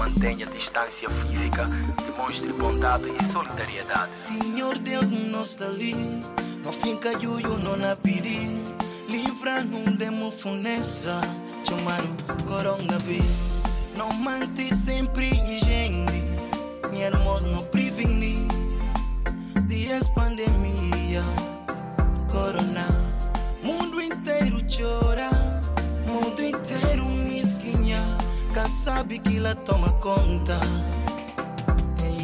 Mantenha distância física, demonstre bondade e solidariedade. Senhor Deus, não está ali. Não fica yuyu, não na pedi. Livra num demo funesa. Chamando coronavírus. Não mante sempre higiene. Minha irmã não prevenir. Dias pandemia. Corona. Mundo inteiro chora. Sabe que ela toma conta.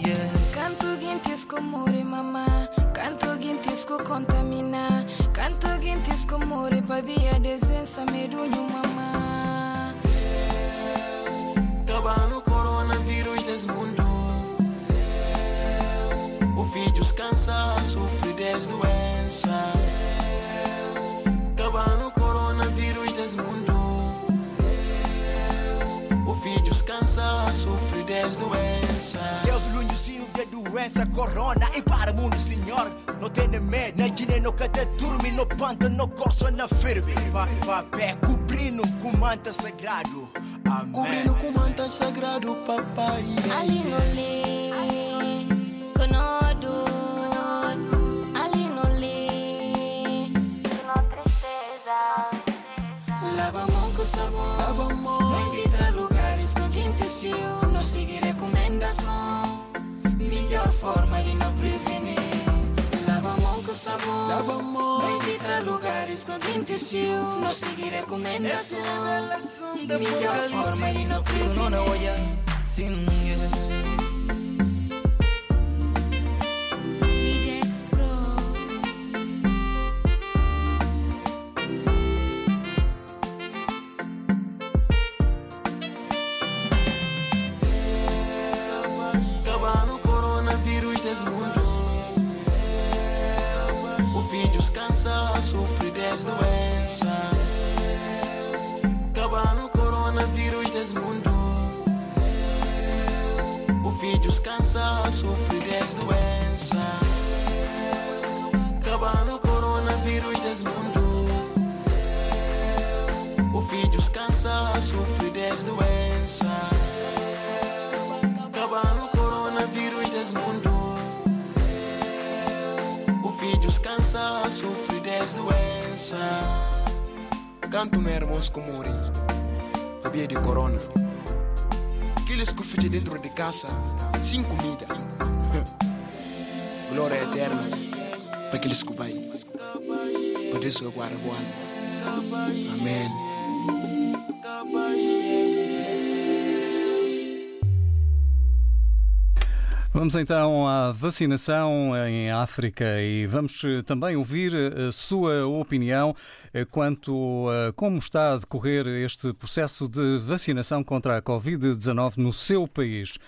Yeah. Canto guintisco muri mama. Canto guintisco contamina. Canto guintisco muri babia desvença medunho mama. Acaba no coronavírus desse mundo O filho cansa, sofre das doenças Acaba no coronavírus desse mundo O filho cansa, sofre das doenças Deus lunhozinho de doença corona E para o mundo senhor. Não tem medo, na Guiné no cate dorme No panta, no corso, na firme. Papé cobrindo com manta sagrado. Amém. Cobrindo com manta sagrado, papai. Alinole Conodo Alinole Não seguir recomendação Melhor forma de não prevenir. Lava a mão com sabão Lava a mão Não evita lugares com quintesio Não seguir recomendação Melhor forma de não prevenir. Sim, Bidex Canto meu irmãos como morri Havia de corona. Aqueles que ficam dentro de casa Sem comida Glória eterna Para aqueles que vai Para Deus que guarda Amém Vamos então à vacinação em África e vamos eh, também ouvir a sua opinião eh, quanto a como está a decorrer este processo de vacinação contra a Covid-19 no seu país.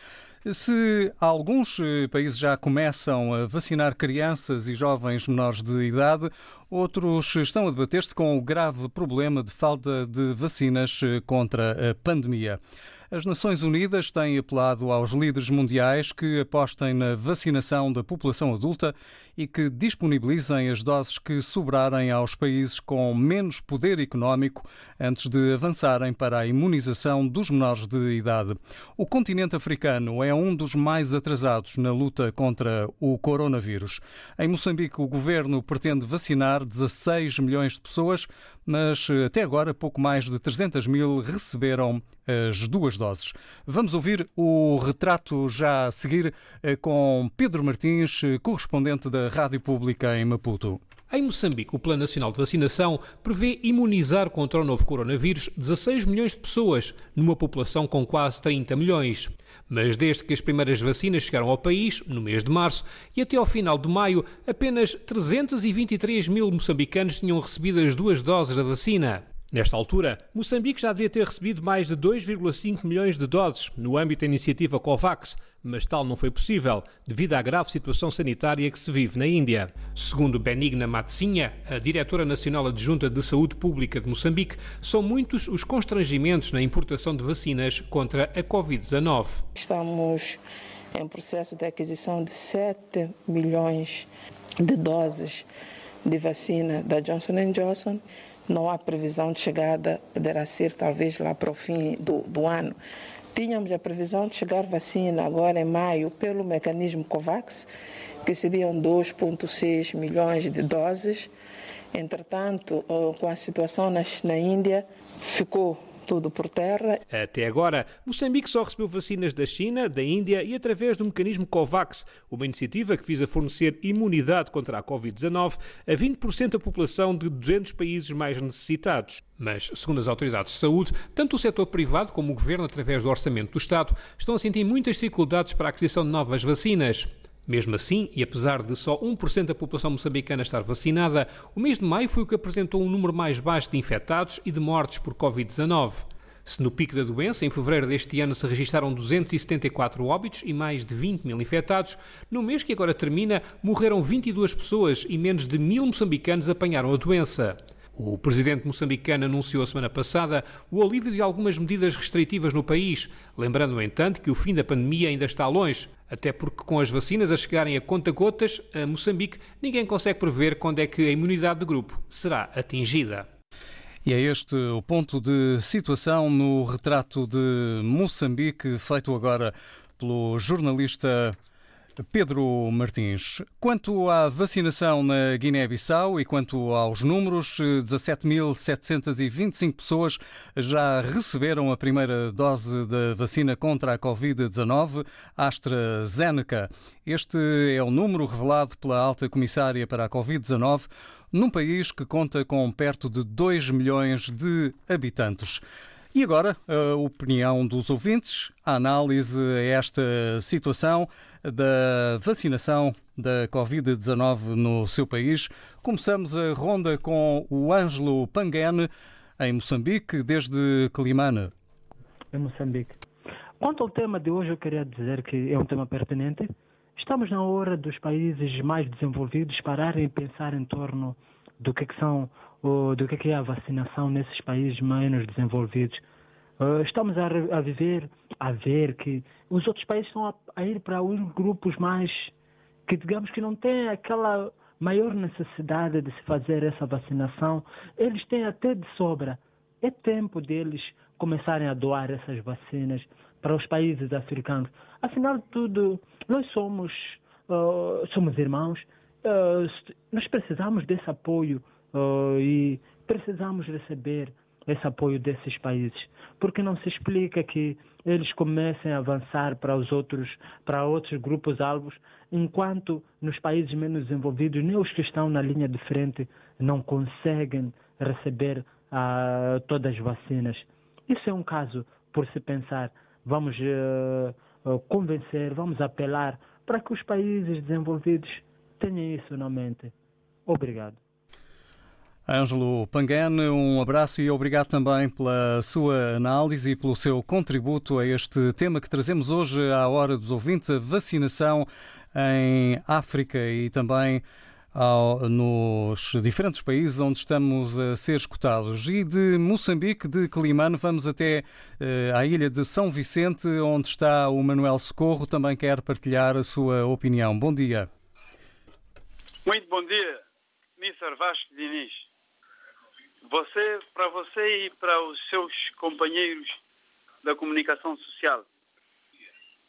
Se alguns eh, países já começam a vacinar crianças e jovens menores de idade, outros estão a debater-se com o grave problema de falta de vacinas contra a pandemia. As Nações Unidas têm apelado aos líderes mundiais que apostem na vacinação da população adulta e que disponibilizem as doses que sobrarem aos países com menos poder económico antes de avançarem para a imunização dos menores de idade. O continente africano é um dos mais atrasados na luta contra o coronavírus. Em Moçambique, o governo pretende vacinar 16 milhões de pessoas, mas até agora pouco mais de 300 mil receberam as duas doses. Vamos ouvir o retrato já a seguir com Pedro Martins, correspondente da Rádio Pública em Maputo. Em Moçambique, o Plano Nacional de Vacinação prevê imunizar contra o novo coronavírus 16 milhões de pessoas, numa população com quase 30 milhões. Mas desde que as primeiras vacinas chegaram ao país, no mês de março, e até ao final de maio, apenas 323 mil moçambicanos tinham recebido as duas doses da vacina. Nesta altura, Moçambique já devia ter recebido mais de 2,5 milhões de doses no âmbito da iniciativa COVAX, mas tal não foi possível devido à grave situação sanitária que se vive na Índia. Segundo Benigna Matsinha, a diretora nacional adjunta de saúde pública de Moçambique, são muitos os constrangimentos na importação de vacinas contra a Covid-19. Estamos em processo de aquisição de 7 milhões de doses de vacina da Johnson Johnson não há previsão de chegada, poderá ser talvez lá para o fim do, do ano. Tínhamos a previsão de chegar vacina agora em maio pelo mecanismo COVAX, que seriam 2,6 milhões de doses. Entretanto, com a situação na, na Índia, ficou tudo por terra. Até agora, Moçambique só recebeu vacinas da China, da Índia e através do mecanismo COVAX, uma iniciativa que visa fornecer imunidade contra a Covid-19 a 20% da população de 200 países mais necessitados. Mas, segundo as autoridades de saúde, tanto o setor privado como o governo, através do orçamento do Estado, estão a sentir muitas dificuldades para a aquisição de novas vacinas. Mesmo assim, e apesar de só 1% da população moçambicana estar vacinada, o mês de maio foi o que apresentou um número mais baixo de infectados e de mortes por Covid-19. Se no pico da doença, em fevereiro deste ano, se registaram 274 óbitos e mais de 20 mil infectados, no mês que agora termina, morreram 22 pessoas e menos de mil moçambicanos apanharam a doença. O presidente moçambicano anunciou a semana passada o alívio de algumas medidas restritivas no país, lembrando, no entanto, que o fim da pandemia ainda está longe, até porque com as vacinas a chegarem a conta-gotas a Moçambique, ninguém consegue prever quando é que a imunidade de grupo será atingida. E é este o ponto de situação no retrato de Moçambique, feito agora pelo jornalista Pedro Martins, quanto à vacinação na Guiné-Bissau e quanto aos números, 17.725 pessoas já receberam a primeira dose da vacina contra a Covid-19 AstraZeneca. Este é o número revelado pela alta comissária para a Covid-19 num país que conta com perto de 2 milhões de habitantes. E agora, a opinião dos ouvintes, a análise a esta situação da vacinação da Covid-19 no seu país. Começamos a ronda com o Ângelo Pangane, em Moçambique, desde Climane. Em Moçambique. Quanto ao tema de hoje, eu queria dizer que é um tema pertinente. Estamos na hora dos países mais desenvolvidos pararem e pensar em torno do que, é que são do que, é que é a vacinação nesses países menos desenvolvidos. Uh, estamos a, a, viver, a ver que os outros países estão a, a, ir para os grupos mais que, digamos, que não têm aquela maior necessidade de se fazer essa vacinação. Eles têm até de sobra. É tempo deles começarem a doar essas vacinas para os países africanos. Afinal de tudo, nós somos, uh, somos irmãos. Uh, nós precisamos desse apoio e precisamos receber esse apoio desses países porque não se explica que eles comecem a avançar para os outros, para outros grupos alvos, enquanto nos países menos desenvolvidos, nem os que estão na linha de frente não conseguem receber uh, todas as vacinas. Isso é um caso por se pensar. Vamos uh, uh, convencer, vamos apelar para que os países desenvolvidos tenham isso na mente. Obrigado. Ângelo Pangane, um abraço e obrigado também pela sua análise e pelo seu contributo a este tema que trazemos hoje à hora dos ouvintes, a vacinação em África e também ao, nos diferentes países onde estamos a ser escutados. E de Moçambique, de Climane, vamos até eh, à ilha de São Vicente, onde está o Manuel Socorro, também quer partilhar a sua opinião. Bom dia. Muito bom dia, Mr. Vasco Diniz. Você, para você e para os seus companheiros da comunicação social.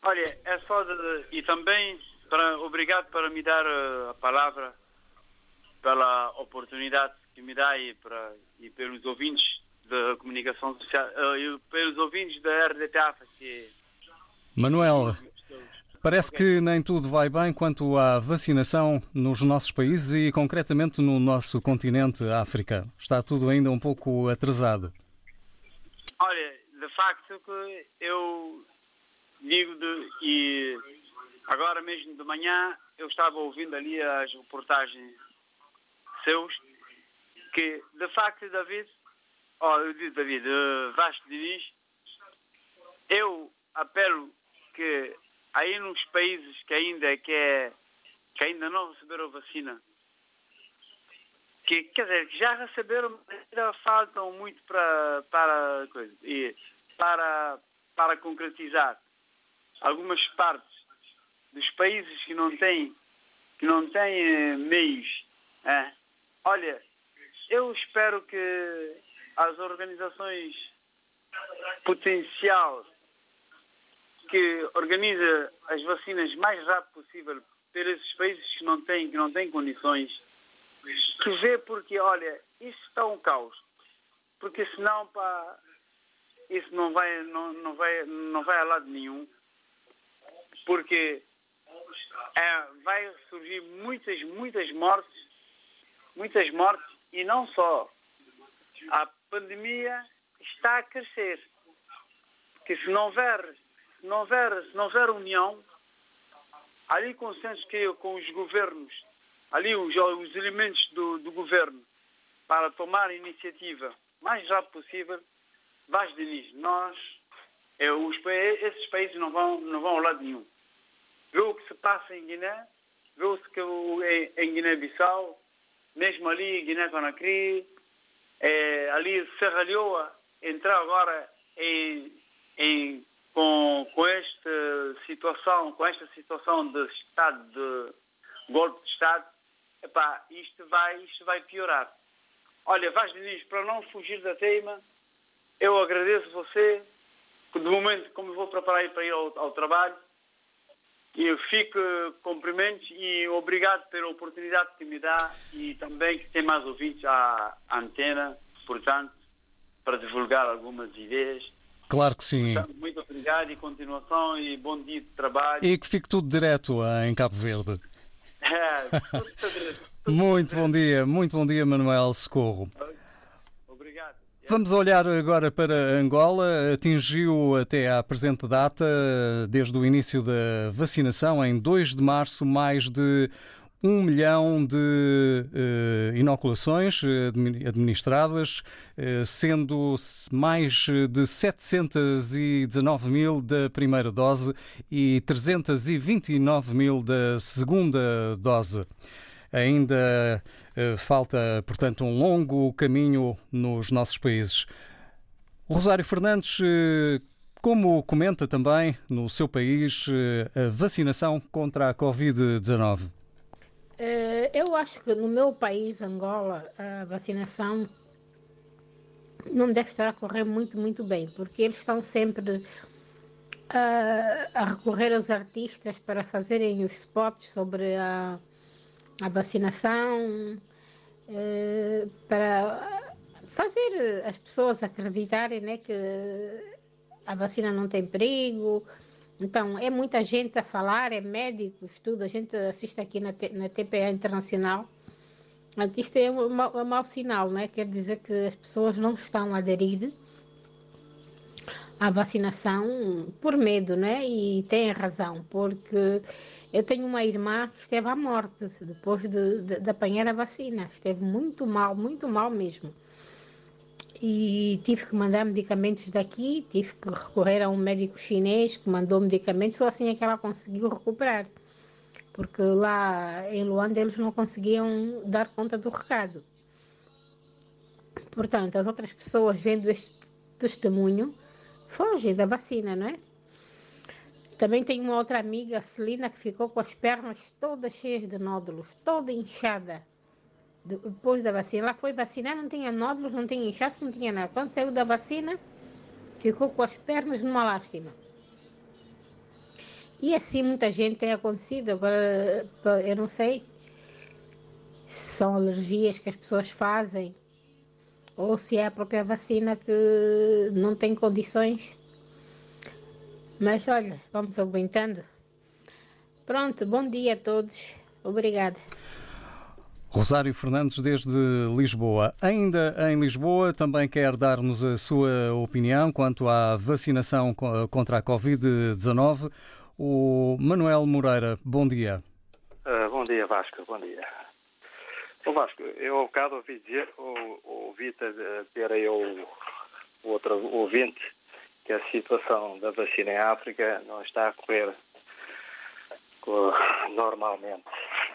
Olha, é só de, e também para obrigado para me dar eh, a palavra pela oportunidade que me dá e para e pelos ouvintes da comunicação social uh, e pelos ouvintes da RDTAF. Manuel, Parece que nem tudo vai bem quanto à vacinação nos nossos países e, concretamente, no nosso continente, África. Está tudo ainda um pouco atrasado. Olha, de facto, que eu digo de, e agora mesmo de manhã eu estava ouvindo ali as reportagens seus que, de facto, David, oh, eu digo David, uh, Vasco Diniz, eu apelo que aí nos países que ainda que, é, que ainda não receberam vacina, que quer dizer, que já receberam, ainda faltam muito para para e para para concretizar algumas partes dos países que não têm que não têm eh, meios. É. Olha, eu espero que as organizações potencial que organiza as vacinas mais rápido possível para esses países que não têm, que não têm condições, que vê porque, olha, isso está um caos. Porque senão, pá, isso não vai, não, não vai, não vai a lado nenhum. Porque é, vai surgir muitas, muitas mortes, muitas mortes, e não só. A pandemia está a crescer. Porque se não houver se não houver, se não houver união, ali consenso que com os governos, ali os, os elementos do, do governo, para tomar a iniciativa mais rápido possível, Vaz Diniz, nós, é, os, esses países não vão, não vão ao lado nenhum. Vê o que se passa em Guiné, vê o que em, em Guiné-Bissau, mesmo ali Guiné-Conakry, é, ali Serra Leoa, entrar agora em, em situação, com esta situação de estado de golpe de Estado, epá, isto vai, isto vai piorar. Olha, Vaz Diniz, para não fugir da teima, eu agradeço você, que de momento, como vou preparar para ir ao, ao trabalho, eu fico cumprimentos e obrigado pela oportunidade que me dá e também que tem mais ouvintes à, à antena, portanto, para divulgar algumas ideias Claro que sim. Muito obrigado e continuação e bom dia de trabalho. E que fique tudo direto em Cabo Verde. É, tudo, tudo, muito bom dia, muito bom dia, Manuel Socorro. Obrigado. Vamos olhar agora para Angola. Atingiu até à presente data, desde o início da vacinação, em 2 de março, mais de um milhão de uh, inoculações uh, administradas, uh, sendo mais de 719 mil da primeira dose e 329 mil da segunda dose. Ainda falta, portanto, um longo caminho nos nossos países. Rosário Fernandes, como comenta também no seu país a vacinação contra a Covid-19? Eh, eu acho que no meu país, Angola, a vacinação não deve estar a correr muito, muito bem, porque eles estão sempre a, a recorrer aos artistas para fazerem os spots sobre a, a vacinação, eh, para fazer as pessoas acreditarem né, que a vacina não tem perigo, então, é muita gente a falar, é médicos, tudo. A gente assiste aqui na, na TPA Internacional. Isto é um, um, um mau sinal, né? Quer dizer que as pessoas não estão a aderir à vacinação por medo, né? E têm razão, porque eu tenho uma irmã que esteve à morte depois de, de, de apanhar a vacina. Esteve muito mal, muito mal mesmo e tive que mandar medicamentos daqui, tive que recorrer a um médico chinês que mandou medicamentos, só assim é que ela conseguiu recuperar. Porque lá em Luanda eles não conseguiam dar conta do recado. Portanto, as outras pessoas vendo este testemunho fogem da vacina, não é? Também tenho uma outra amiga, Celina, que ficou com as pernas todas cheias de nódulos, toda inchada depois da vacina. Ela foi vacinar, não tinha nódulos, não tinha inchaço, não tinha nada. Quando saiu da vacina, ficou com as pernas numa lástima. E assim muita gente tem acontecido. Agora, eu não sei se são alergias que as pessoas fazem ou se é a própria vacina que não tem condições. Mas olha, vamos aguentando. Pronto, bom dia a todos. Obrigada. Rosário Fernandes, desde Lisboa. Ainda em Lisboa, também quer dar-nos a sua opinião quanto à vacinação contra a Covid-19. O Manuel Moreira, bom dia. Uh, bom dia, Vasco, bom dia. Ô Vasco, eu ao bocado ouvi dizer, ou, ouvi ter aí o outro ouvinte, que a situação da vacina em África não está a correr normalmente.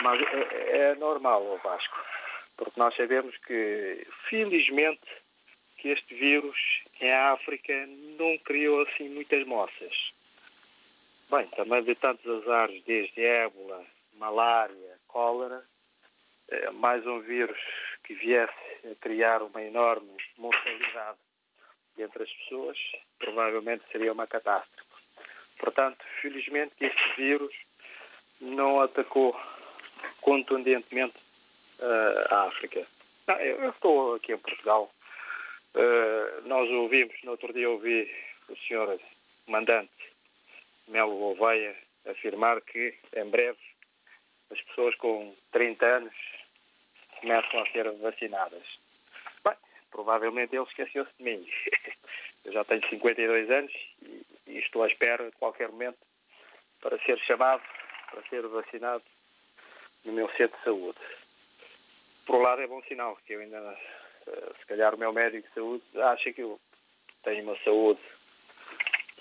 Mas é, é normal, o Vasco, porque nós sabemos que, felizmente, que este vírus em África não criou assim muitas moças. Bem, também de tantos azares, desde ébola, malária, cólera, é mais um vírus que viesse a criar uma enorme mortalidade entre as pessoas, provavelmente seria uma catástrofe. Portanto, felizmente que este vírus não atacou contundentemente uh, a África. Não, eu, estou aqui em Portugal. Uh, nós ouvimos, no outro dia ouvi o senhor comandante Melo Gouveia afirmar que em breve as pessoas com 30 anos começam a ser vacinadas. Bem, provavelmente ele esqueceu-se de mim. Eu já tenho 52 anos e, e estou à espera de qualquer momento para ser chamado, para ser vacinado no meu centro de saúde. Por um lado é bom sinal, que eu ainda, eh, se calhar o meu médico de saúde acha que eu tenho uma saúde,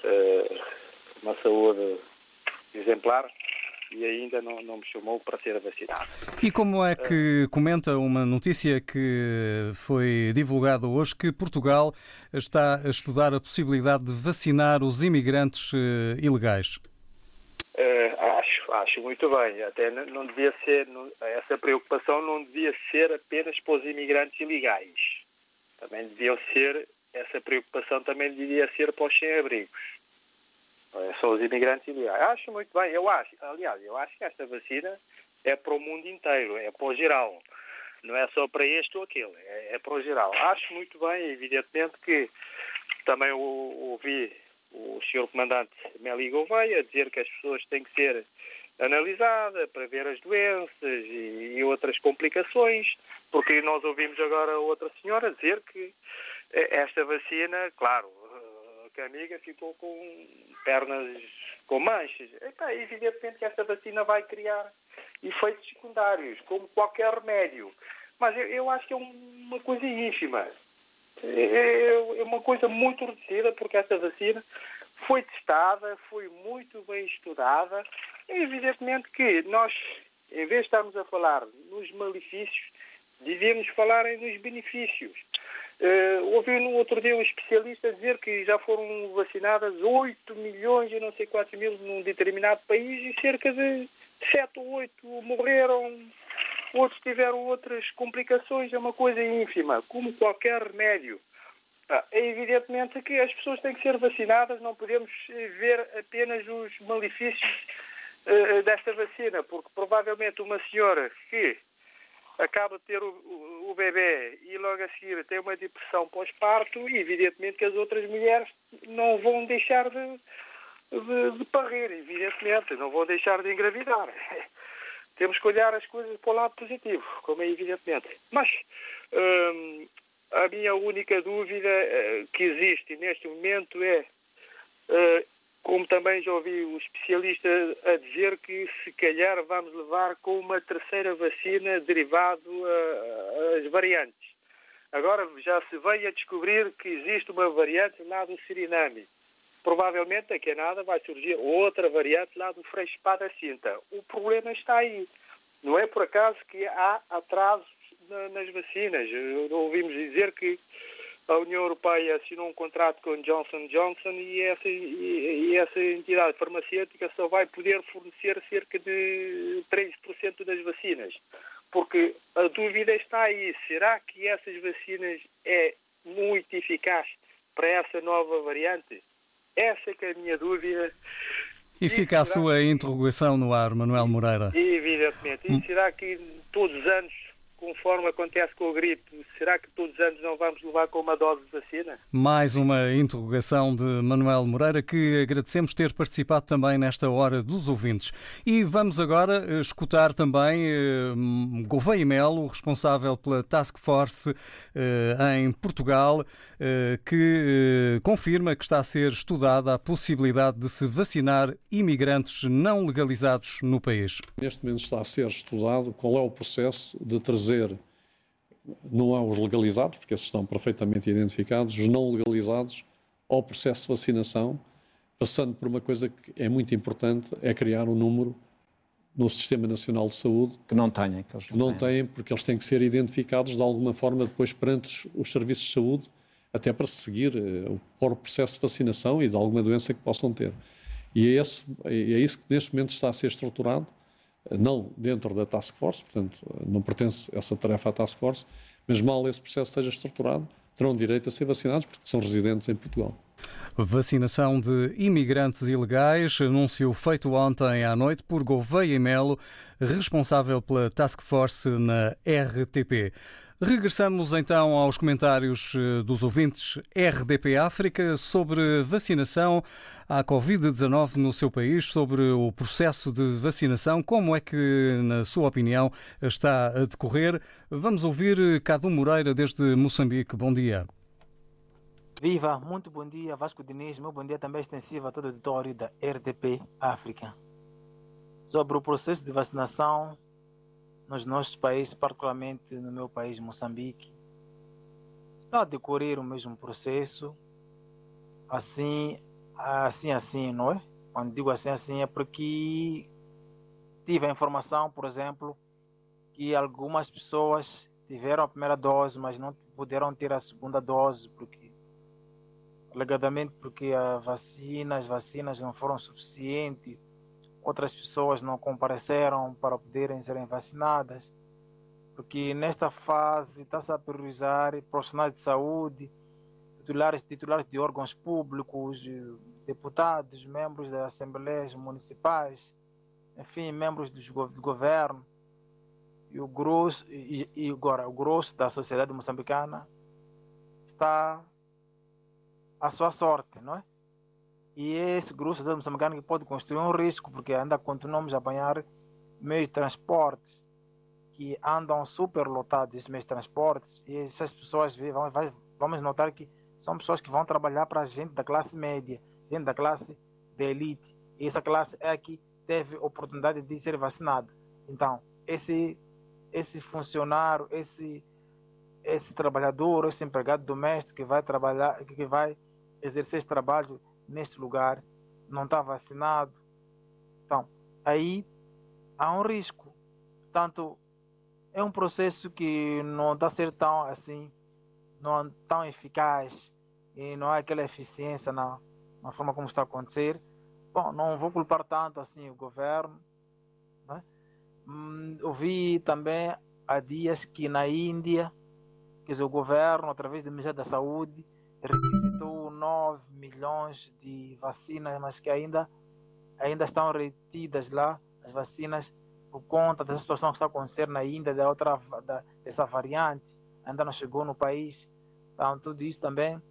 eh, uma saúde exemplar e ainda não, não me chamou para ser vacinado. E como é que comenta uma notícia que foi divulgada hoje que Portugal está a estudar a possibilidade de vacinar os imigrantes eh, ilegais? Uh, acho, muito bem. Até não devia ser, essa preocupação não devia ser apenas para os imigrantes ilegais. Também devia ser, essa preocupação também devia ser para os sem-abrigos. São os imigrantes ilegais. Acho muito bem, eu acho. Aliás, eu acho que esta vacina é para o mundo inteiro, é para o geral. Não é só para este ou aquele, é, é para o geral. Acho muito bem, evidentemente, que também ouvi o Sr. Comandante Meli Gouveia dizer que as pessoas têm que ser analisadas para ver as doenças e, e, outras complicações, porque nós ouvimos agora outra senhora dizer que esta vacina, claro, que a amiga ficou com pernas com manchas. Então, evidentemente que esta vacina vai criar efeitos secundários, como qualquer remédio. Mas eu, eu acho que é uma coisa ínfima. É, é, é uma coisa muito reduzida, porque esta vacina foi testada, foi muito bem estudada. É evidentemente que nós, em vez de estarmos a falar nos malefícios, devíamos falar nos benefícios. Uh, ouvi no outro dia um especialista dizer que já foram vacinadas 8 milhões e não sei quantos mil num determinado país e cerca de 7 ou 8 morreram, outros tiveram outras complicações, é uma coisa ínfima, como qualquer remédio. Ah, é evidentemente que as pessoas têm que ser vacinadas, não podemos ver apenas os malefícios desta vacina, porque provavelmente uma senhora que acaba de ter o, o, o bebê e logo a seguir tem uma depressão pós-parto, evidentemente que as outras mulheres não vão deixar de, de, de parir, evidentemente, não vão deixar de engravidar. Temos que olhar as coisas para o lado positivo, como é evidentemente. Mas hum, a minha única dúvida uh, que existe neste momento é como também já ouvi o especialista a dizer que se calhar vamos levar com uma terceira vacina derivado às variantes. Agora já se veio a descobrir que existe uma variante lá do Suriname. Provavelmente daqui a nada vai surgir outra variante lá do Freixo da Cinta. O problema está aí. Não é por acaso que há atrasos nas vacinas. Ouvimos dizer que a União Europeia assinou um contrato com Johnson Johnson e essa, e, e essa entidade farmacêutica só vai poder fornecer cerca de 13% das vacinas. Porque a dúvida está aí. Será que essas vacinas é muito eficaz para essa nova variante? Essa é é a minha dúvida. E fica a sua interrogação no ar, Manuel Moreira. Evidentemente. E será que todos os anos conforme acontece com o gripe, será que todos os anos não vamos levar com uma dose de vacina? Mais uma interrogação de Manuel Moreira, que agradecemos ter participado também nesta hora dos ouvintes. E vamos agora eh, escutar também eh, Gouveia Melo, responsável pela Task Force eh, em Portugal, eh, que confirma que está a ser estudada a possibilidade de se vacinar imigrantes não legalizados no país. Neste momento está a ser estudado qual é o processo de trazer, não há os legalizados, porque esses estão perfeitamente identificados, os não legalizados ao processo de vacinação, passando por uma coisa que é muito importante, é criar um número no Sistema Nacional de Saúde. Que não têm. Que eles não, não têm. porque eles têm que ser identificados de alguma forma depois perante os serviços de saúde, até para seguir uh, o processo de vacinação e de alguma doença que possam ter. E é, esse, é isso que neste momento está a ser estruturado não dentro da task force, portanto, não pertence essa tarefa à task force, mas mal esse processo esteja estruturado, terão direito a ser vacinados porque são residentes em Portugal. Vacinação de imigrantes ilegais, anúncio feito ontem à noite por Gouveia Melo, responsável pela Task Force na RTP. Regressamos então aos comentários eh, dos ouvintes RDP África sobre vacinação à Covid-19 no seu país, sobre o processo de vacinação, como é que, na sua opinião, está a decorrer. Vamos ouvir Cadu Moreira desde Moçambique. Bom dia. Viva, muito bom dia, Vasco Diniz. Meu bom dia também extensivo a todo o auditório da RDP África. Sobre o processo de vacinação nos nossos países, particularmente no meu país, Moçambique, está a decorrer o mesmo processo, assim, assim, assim, não é? Quando digo assim, assim, é porque tive a informação, por exemplo, que algumas pessoas tiveram a primeira dose, mas não puderam ter a segunda dose, porque alegadamente porque a vacina, as vacinas não foram suficientes outras pessoas não compareceram para poderem serem vacinadas, porque nesta fase está-se a priorizar profissionais de saúde, titulares, titulares de órgãos públicos, deputados, membros das assembleias municipais, enfim, membros do governo. E o grosso, e, e agora, o grosso da sociedade moçambicana está à sua sorte, não é? E esse grupo de moçambicano que pode construir um risco, porque ainda continuamos a apanhar meios de transportes que andam super lotados, esses meios de transportes, e essas pessoas, vamos notar que são pessoas que vão trabalhar para gente da classe média, gente da classe de elite. E essa classe é que teve oportunidade de ser vacinada. Então, esse, esse funcionário, esse, esse trabalhador, esse empregado doméstico que vai trabalhar, que vai exercer esse trabalho nesse lugar, não está vacinado. Então, aí há um risco. Portanto, é um processo que não está a ser tão assim, não é tão eficaz e não há aquela eficiência na, na forma como está a acontecer. Bom, não vou culpar tanto assim o governo. Né? Hum, ouvi também há dias que na Índia, dizer, o governo, através do Ministério da Saúde, requisitou 9 milhões de vacinas, mas que ainda, ainda estão retidas lá, as vacinas, por conta dessa situação que está acontecendo na Índia, da outra, da, dessa variante, ainda não chegou no país. Então, tudo isso também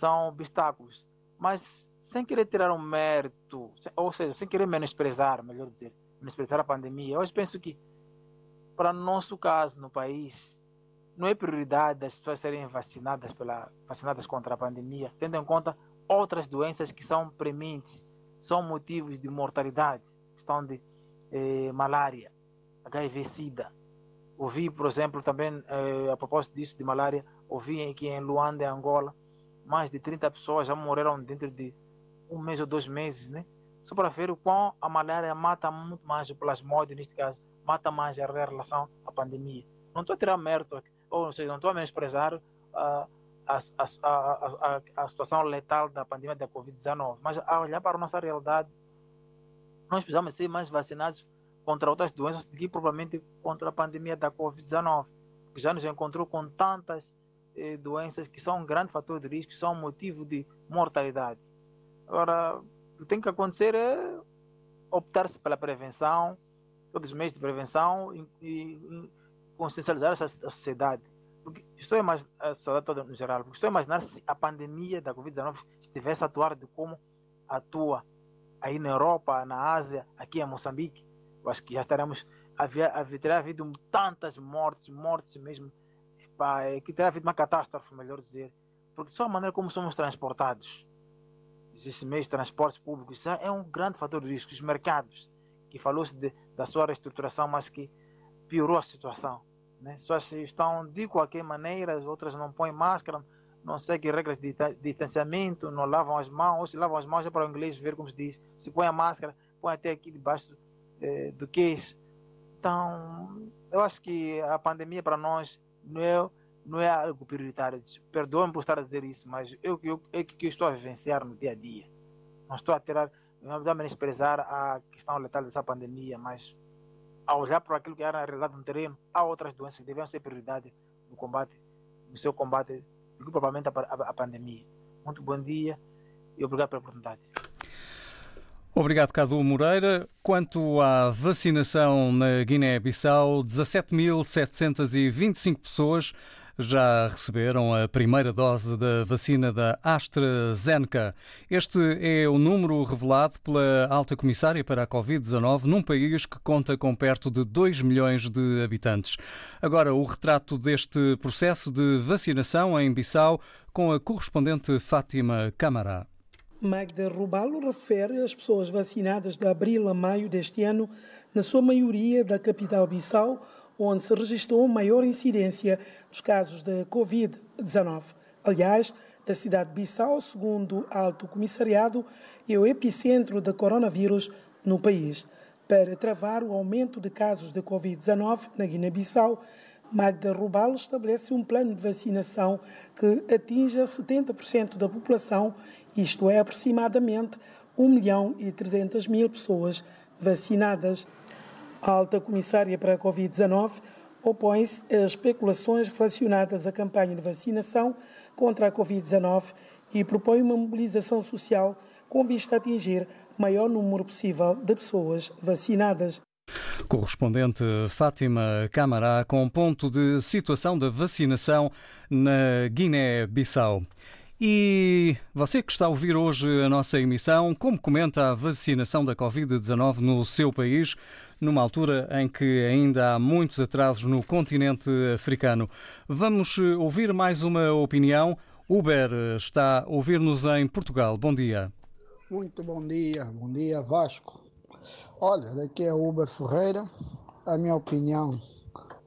são obstáculos. Mas sem querer tirar um mérito, ou seja, sem querer menosprezar, melhor dizer, menosprezar a pandemia, hoje penso que, para nosso caso no país, não é prioridade das pessoas serem vacinadas, pela, vacinadas contra a pandemia, tendo em conta outras doenças que são prementes, são motivos de mortalidade, questão de eh, malária, HIV-Sida. Ouvi, por exemplo, também, eh, a propósito disso, de malária, ouvi que em Luanda, Angola, mais de 30 pessoas já morreram dentro de um mês ou dois meses, né? Só para ver o quão a malária mata muito mais o plasmódio, neste caso, mata mais em relação à pandemia. Não estou a tirar mérito aqui ou seja, não estou a menosprezar a, a, a, a, situação letal da pandemia da Covid-19, mas a olhar para a nossa realidade, nós precisamos ser mais vacinados contra outras doenças do que provavelmente contra a pandemia da Covid-19, que já nos encontrou com tantas eh, doenças que são um grande fator de risco, são um motivo de mortalidade. Agora, o que tem que acontecer é optar-se pela prevenção, todos os meios de prevenção, e, e consciencializar essa sociedade. Porque estou a imaginar, a sociedade toda no geral, porque estou a imaginar se a pandemia da Covid-19 estivesse a atuar de como atua aí na Europa, na Ásia, aqui em Moçambique, eu acho que já estaremos, havia, havia, teria havido tantas mortes, mortes mesmo, pá, que teria havido uma catástrofe, melhor dizer, porque só a maneira como somos transportados, esses meios de transportes públicos, é um grande fator de risco. Os mercados, que falou-se da sua reestruturação, mas que piorou a situação. Né? As estão de qualquer maneira, as outras não põem máscara, não seguem regras de distanciamento, não lavam as mãos, ou se lavam as mãos é para o inglês ver como se diz. Se põe a máscara, põe até aqui debaixo eh, do queixo. Então, eu acho que a pandemia para nós não é, não é algo prioritário. Perdoe-me por estar a dizer isso, mas eu, eu, é que eu estou a vivenciar no dia a dia. Não estou a tirar, não vou menosprezar a questão letal dessa pandemia, mas ao olhar para aquilo que era a realidade no terreno, há outras doenças que devem ser prioridade no combate, no seu combate a, a, a pandemia. Muito bom dia e obrigado pela oportunidade. Obrigado, Cadu Moreira. Quanto à vacinação na Guiné-Bissau, 17.725 pessoas já receberam a primeira dose da vacina da AstraZeneca. Este é o número revelado pela alta comissária para a Covid-19 num país que conta com perto de 2 milhões de habitantes. Agora, o retrato deste processo de vacinação em Bissau com a correspondente Fátima Camará. Magda Rubalo refere as pessoas vacinadas de abril a maio deste ano, na sua maioria da capital Bissau, onde se registrou maior incidência dos casos de Covid-19. Aliás, a cidade de Bissau, segundo Alto Comissariado, é o epicentro da coronavírus no país. Para travar o aumento de casos de Covid-19 na Guiné-Bissau, Magda Rubalo estabelece um plano de vacinação que atinja 70% da população, isto é, aproximadamente 1 milhão e 300 mil pessoas vacinadas. A alta comissária para a Covid-19 opõe-se às especulações relacionadas à campanha de vacinação contra a Covid-19 e propõe uma mobilização social com vista a atingir o maior número possível de pessoas vacinadas. Correspondente Fátima Camará com ponto de situação da vacinação na Guiné-Bissau. E você que está a ouvir hoje a nossa emissão, como comenta a vacinação da Covid-19 no seu país, numa altura em que ainda há muitos atrasos no continente africano? Vamos ouvir mais uma opinião. Uber está a ouvir-nos em Portugal. Bom dia. Muito bom dia. Bom dia, Vasco. Olha, daqui é Uber Ferreira. A minha opinião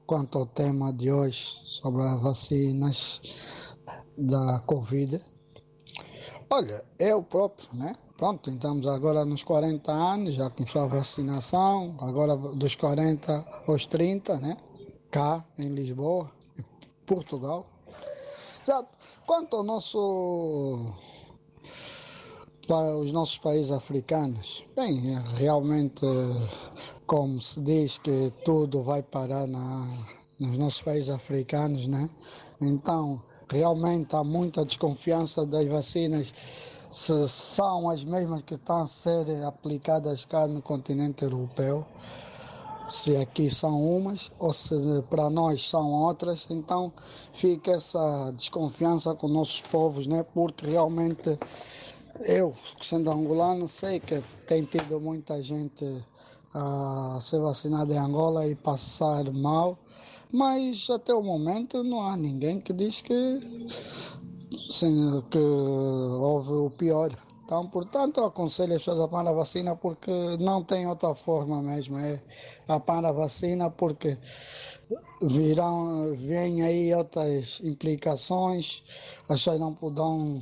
quanto ao tema de hoje sobre as vacinas da Covid. Olha, eu próprio, né? Pronto, estamos agora nos 40 anos, já começou a vacinação, agora dos 40 aos 30, né? Cá em Lisboa, Portugal. Exato. Quanto ao nosso para os nossos países africanos, bem, realmente, como se diz que tudo vai parar na, nos nossos países africanos, né? Então, realmente há muita desconfiança das vacinas se são as mesmas que estão a ser aplicadas cá no continente europeu, se aqui são umas ou se para nós são outras, então fica essa desconfiança com nossos povos, né? Porque realmente eu, sendo angolano, sei que tem tido muita gente a ser vacinada em Angola e passar mal mas até o momento não há ninguém que diz que, sim, que houve o pior. Então, portanto, aconselho as pessoas a apanhar a vacina porque não tem outra forma mesmo. É apanhar a vacina porque virão, vêm aí outras implicações, as pessoas não poderão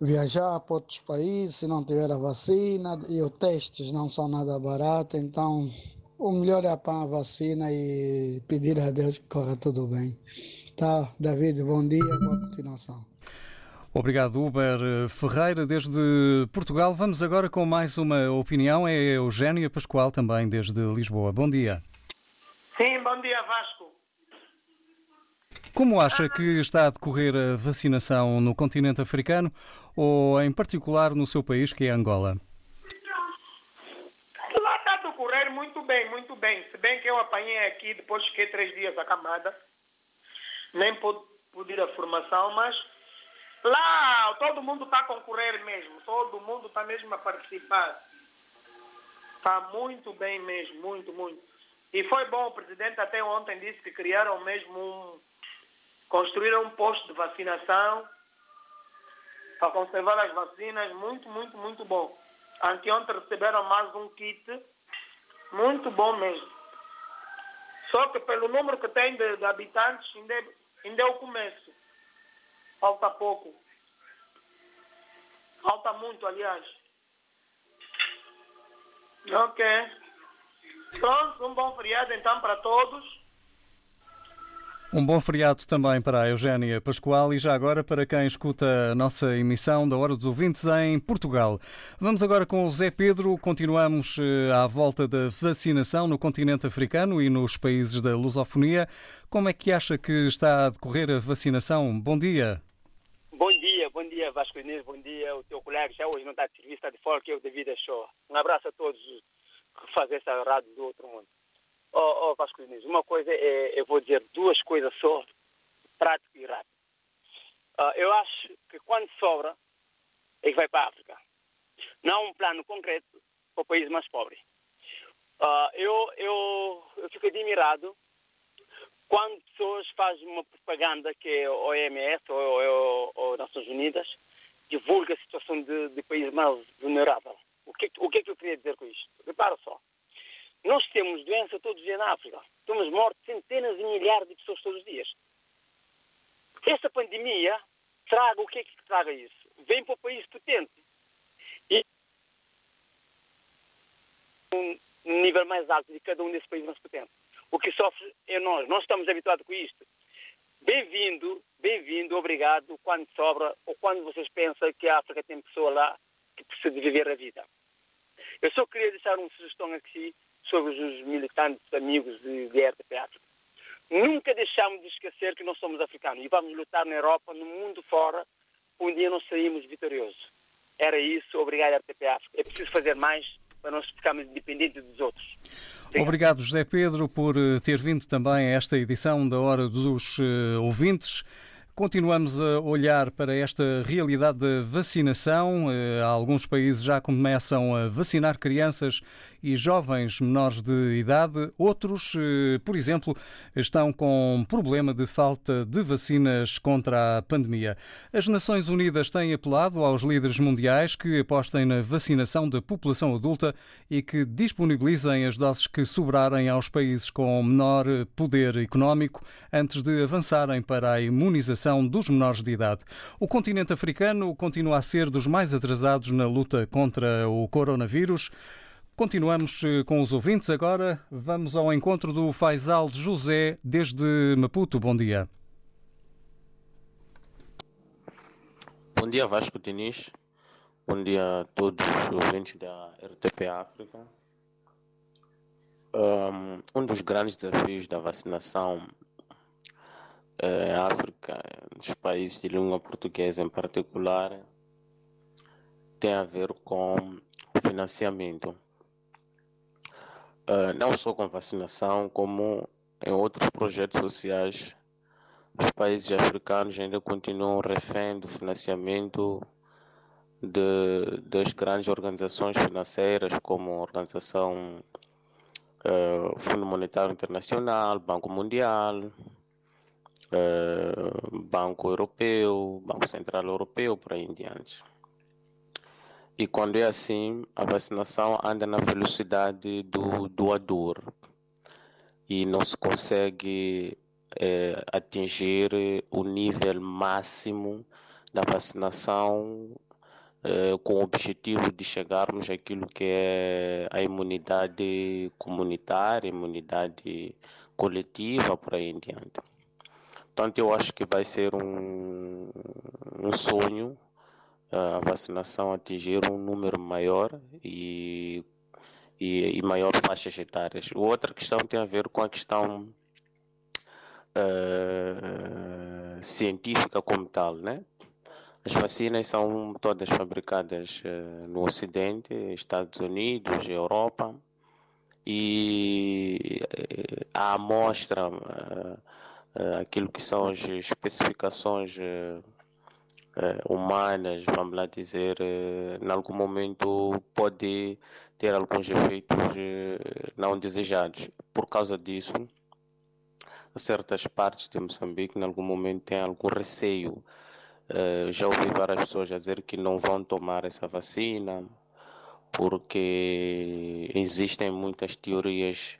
viajar para outros países se não tiver a vacina e os testes não são nada baratos, então o melhor é apanhar a vacina e pedir a Deus que corra tudo bem. Tá, David, bom dia, boa continuação. Obrigado, Uber Ferreira, desde Portugal. Vamos agora com mais uma opinião. É Eugénia Pascoal, também desde Lisboa. Bom dia. Sim, bom dia, Vasco. Como acha que está a decorrer a vacinação no continente africano ou, em particular, no seu país, que é Angola? muito bem, muito bem. Se bem que eu apanhei aqui, depois fiquei três dias acamada. Nem pude, pude ir à formação, mas lá todo mundo está a concorrer mesmo. Todo mundo está mesmo a participar. Está muito bem mesmo, muito, muito. E foi bom, o presidente até ontem disse que criaram mesmo um. construíram um posto de vacinação para conservar as vacinas. Muito, muito, muito bom. Anteontem receberam mais um kit. Muito bom mesmo. Só que pelo número que tem de, de habitantes, ainda é, ainda é o começo. Falta pouco. Falta muito, aliás. Ok. Pronto, um bom feriado então para todos. Um bom feriado também para a Eugénia Pascoal e já agora para quem escuta a nossa emissão da Hora dos Ouvintes em Portugal. Vamos agora com o Zé Pedro. Continuamos eh, à volta da vacinação no continente africano e nos países da lusofonia. Como é que acha que está a decorrer a vacinação? Bom dia. Bom dia, bom dia Vasco Inês, bom dia o teu colega, já hoje não está de serviço, está de fora, que é o David Show. Um abraço a todos que fazem essa rádio do outro mundo. Oh, oh Vasco Inês, uma coisa é, eu vou dizer duas coisas só, prático e rápido. Uh, eu acho que quando sobra, é que vai para a África. Não um plano concreto para o país mais pobre. Uh, eu, eu, eu fico admirado quando pessoas fazem uma propaganda que é o OMS ou, ou, ou Nações Unidas, divulga a situação de, de país mais vulnerável. O que, o que é que eu queria dizer com isto? Repara só. Nós temos doença todos os dias na África. Temos morte centenas e milhares de pessoas todos os dias. Esta pandemia traga o que é que traga isso? Vem para o país potente. E um nível mais alto de cada um desses países mais potentes. O que sofre é nós. Nós estamos habituados com isto. Bem-vindo, bem-vindo, obrigado, quando sobra ou quando vocês pensam que a África tem pessoa lá que precisa de viver a vida. Eu só queria deixar uma sugestão aqui sobre os militantes amigos de, de RTP África. Nunca deixamos de esquecer que nós somos africanos e vamos lutar na Europa, no mundo fora, um dia nós saímos vitoriosos. Era isso, obrigado RTP África. É preciso fazer mais para nós ficarmos independentes dos outros. Obrigado. José Pedro, por eh, ter vindo também a esta edição da Hora dos eh, Ouvintes. Continuamos a olhar para esta realidade da vacinação. Eh, alguns países já começam a vacinar crianças e jovens menores de idade. Outros, eh, por exemplo, estão com problema de falta de vacinas contra a pandemia. As Nações Unidas têm apelado aos líderes mundiais que apostem na vacinação da população adulta e que disponibilizem as doses que sobrarem aos países com menor poder económico antes de avançarem para a imunização dos menores de idade. O continente africano continua a ser dos mais atrasados na luta contra o coronavírus. Continuamos eh, com os ouvintes agora. Vamos ao encontro do Faisal José desde Maputo. Bom dia. Bom dia, Vasco Diniz. Bom dia a todos os ouvintes da RTP África. Um dos grandes desafios da vacinação em África, nos países de língua portuguesa em particular, tem a ver com financiamento. Uh, não só com vacinação, como em outros projetos sociais, os países africanos ainda continuam refém do financiamento de, das grandes organizações financeiras, como a Organização uh, Fundo Monetário Internacional, Banco Mundial, uh, Banco Europeu, Banco Central Europeu, por aí em diante. E quando é assim, a vacinação anda na velocidade do doador e não se consegue é, atingir o nível máximo da vacinação é, com o objetivo de chegarmos àquilo que é a imunidade comunitária, imunidade coletiva, por aí em diante. Portanto, eu acho que vai ser um, um sonho a vacinação atingir um número maior e, e, e maior faixas etárias. Outra questão tem a ver com a questão uh, científica como tal, né? As vacinas são todas fabricadas uh, no Ocidente, Estados Unidos, Europa, e eh, a amostra, aquilo que são as especificações humanas, vamos lá dizer, em algum momento pode ter alguns efeitos não desejados. Por causa disso, certas partes de Moçambique, em algum momento, têm algum receio. já ouvi várias pessoas dizer que não vão tomar essa vacina, porque existem muitas teorias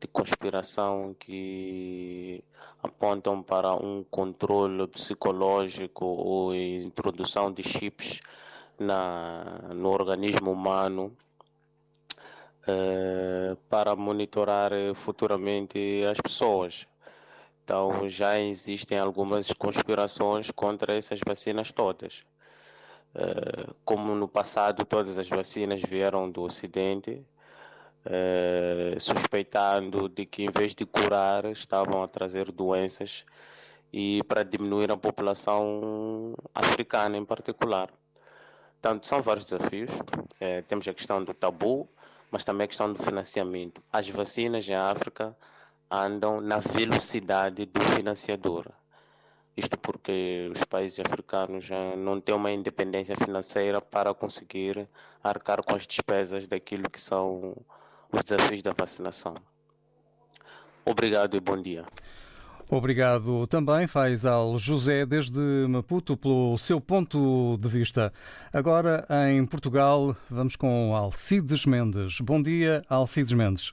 de conspiração que apontam para um controle psicológico ou introdução de chips na, no organismo humano eh, para monitorar futuramente as pessoas. Então já existem algumas conspirações contra essas vacinas todas. Eh, como no passado todas as vacinas vieram do Ocidente, eh, suspeitando de que em vez de curar estavam a trazer doenças e para diminuir a população africana em particular. Portanto, são vários desafios. É, temos a questão do tabu, mas também a questão do financiamento. As vacinas em África andam na velocidade do financiador. Isto porque os países africanos não têm uma independência financeira para conseguir arcar com as despesas daquilo que são os desafios da vacinação. Obrigado e bom dia. Obrigado também, Faisal José, desde Maputo, pelo seu ponto de vista. Agora, em Portugal, vamos com Alcides Mendes. Bom dia, Alcides Mendes.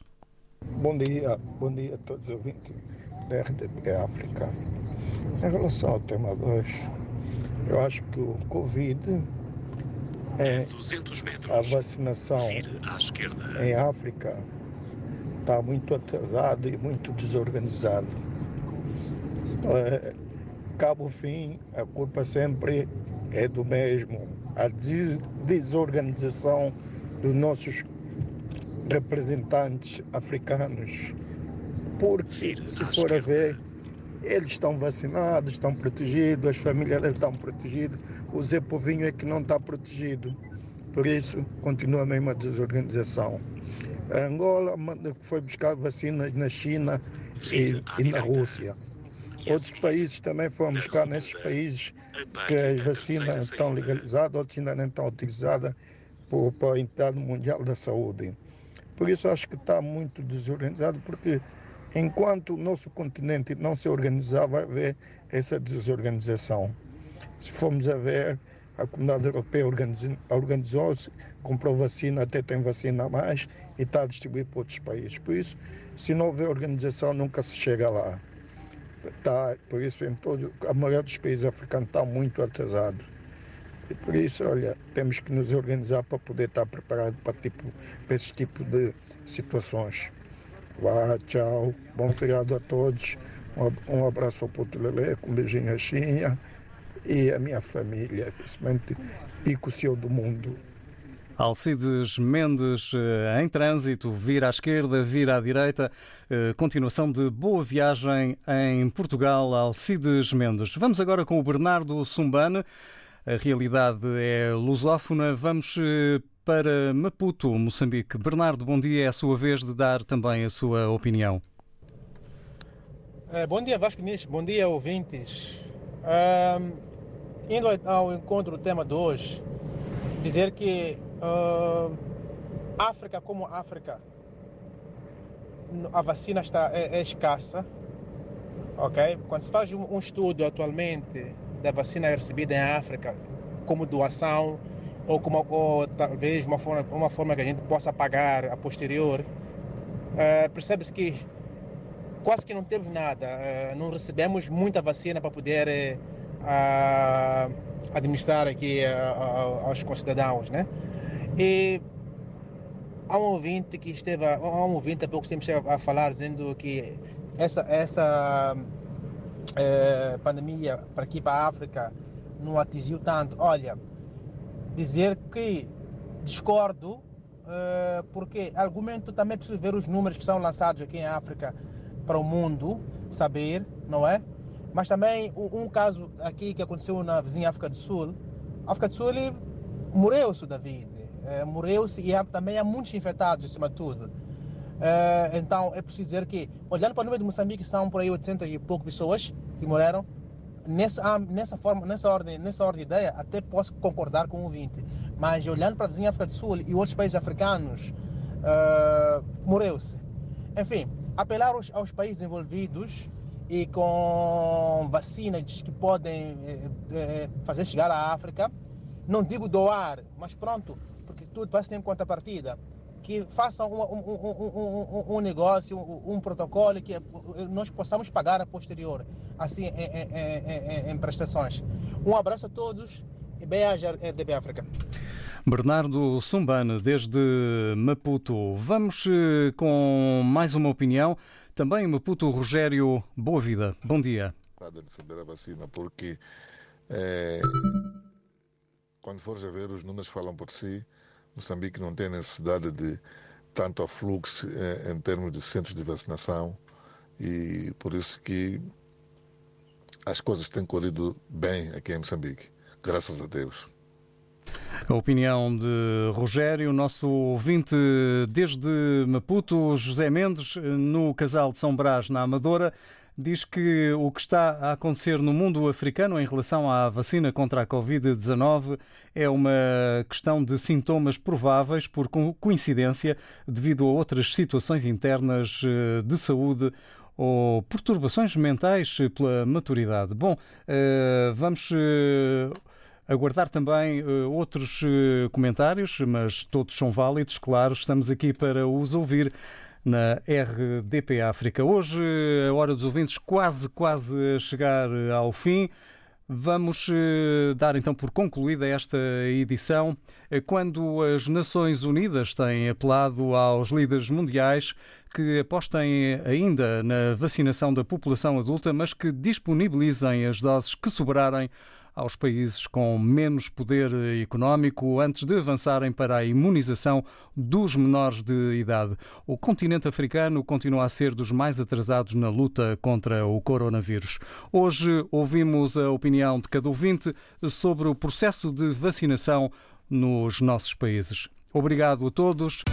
Bom dia, bom dia a todos os ouvintes da RDP África. Em relação ao tema 2, eu acho que o Covid é a vacinação em África está muito atrasado e muito desorganizado. É, cabo fim, a culpa sempre é do mesmo, a desorganização dos nossos representantes africanos. Porque, se for a ver, eles estão vacinados, estão protegidos, as famílias estão protegidas, o Zé Povinho é que não está protegido. Por isso, continua a mesma desorganização. A Angola foi buscar vacinas na China e, e na Rússia. Outros países também foram buscar nesses países que as vacinas estão legalizadas, outros ainda não estão utilizadas para a entidade mundial da saúde. Por isso acho que está muito desorganizado, porque enquanto o nosso continente não se organizar, vai haver essa desorganização. Se formos a ver, a comunidade europeia organizou-se, comprou vacina, até tem vacina a mais e está a distribuir para outros países. Por isso, se não houver organização, nunca se chega lá. Tá, por isso, em todo, a maioria dos países africanos está muito atrasado. E por isso, olha, temos que nos organizar para poder estar preparado para, tipo, para esse tipo de situações. Vá, tchau, bom feriado a todos. Um, abraço ao Puto Lele, um beijinho a Xinha e a minha família, principalmente Pico Céu do Mundo. Alcides Mendes eh, em trânsito, vira à esquerda, vira à direita. Eh, continuação de boa viagem em Portugal, Alcides Mendes. Vamos agora com o Bernardo Sumbane. A realidade é lusófona. Vamos eh, para Maputo, Moçambique. Bernardo, bom dia. É a sua vez de dar também a sua opinião. bom dia, Vasco Nis. Bom dia, ouvintes. indo ao encontro do tema de hoje, dizer que Uh, África como África, a vacina está, é, é, escassa, ok? Quando se faz um, um, estudo atualmente da vacina recebida em África como doação ou como ou, talvez uma forma, uma forma que a gente possa pagar a posterior, uh, percebe-se que quase que não temos nada, uh, não recebemos muita vacina para poder uh, administrar aqui aos concidadãos, né? E há um ouvinte que esteve, há um ouvinte há pouco tempo a falar dizendo que essa, essa pandemia para aqui para a África não atingiu tanto. Olha, dizer que discordo, é, porque argumento também preciso ver os números que são lançados aqui em África para o mundo saber, não é? Mas também um, caso aqui que aconteceu na vizinha África do Sul, a África do Sul morreu-se da vida é, morreu-se e também há muitos infectados acima de tudo. Uh, então é preciso dizer que, olhando para o número de Moçambique, são por aí 800 e pouco pessoas que morreram. Nessa, nessa forma, nessa ordem, nessa ordem de ideia, até posso concordar com o 20. Mas olhando para a vizinha África do Sul e outros países africanos, uh, morreu-se. Enfim, apelar aos, aos países envolvidos e com vacinas que podem eh, eh, fazer chegar à África, não digo doar, mas pronto, porque tudo ter em contrapartida que façam um, um, um, um, negócio, um, protocolo que nós possamos pagar a posterior, assim, em, em, em, em prestações. Um abraço a todos e bem-aja RDB África. Bernardo Sumbane, desde Maputo. Vamos eh, com mais uma opinião. Também Maputo, Rogério Boa Vida. Bom dia. Nada de saber a vacina, porque é, quando fores a ver, os números falam por si. Moçambique não tem necessidade de tanto afluxo eh, em termos de centros de vacinação e por isso que as coisas têm corrido bem aqui em Moçambique, graças a Deus. A opinião de Rogério, nosso ouvinte desde Maputo, José Mendes, no Casal de São Brás, na Amadora diz que o que está a acontecer no mundo africano em relação à vacina contra a Covid-19 é uma questão de sintomas prováveis por coincidência devido a outras situações internas eh, de saúde ou perturbações mentais pela maturidade. Bom, eh, vamos eh, aguardar também outros comentários, mas todos são válidos, claro, estamos aqui para os ouvir na RDP África. Hoje, a hora dos ouvintes quase, quase a chegar ao fim. Vamos eh, dar então por concluída esta edição, eh, quando as Nações Unidas têm apelado aos líderes mundiais que apostem ainda na vacinação da população adulta, mas que disponibilizem as doses que sobrarem aos países com menos poder económico antes de avançarem para a imunização dos menores de idade. O continente africano continua a ser dos mais atrasados na luta contra o coronavírus. Hoje ouvimos a opinião de cada ouvinte sobre o processo de vacinação nos nossos países. Obrigado a todos.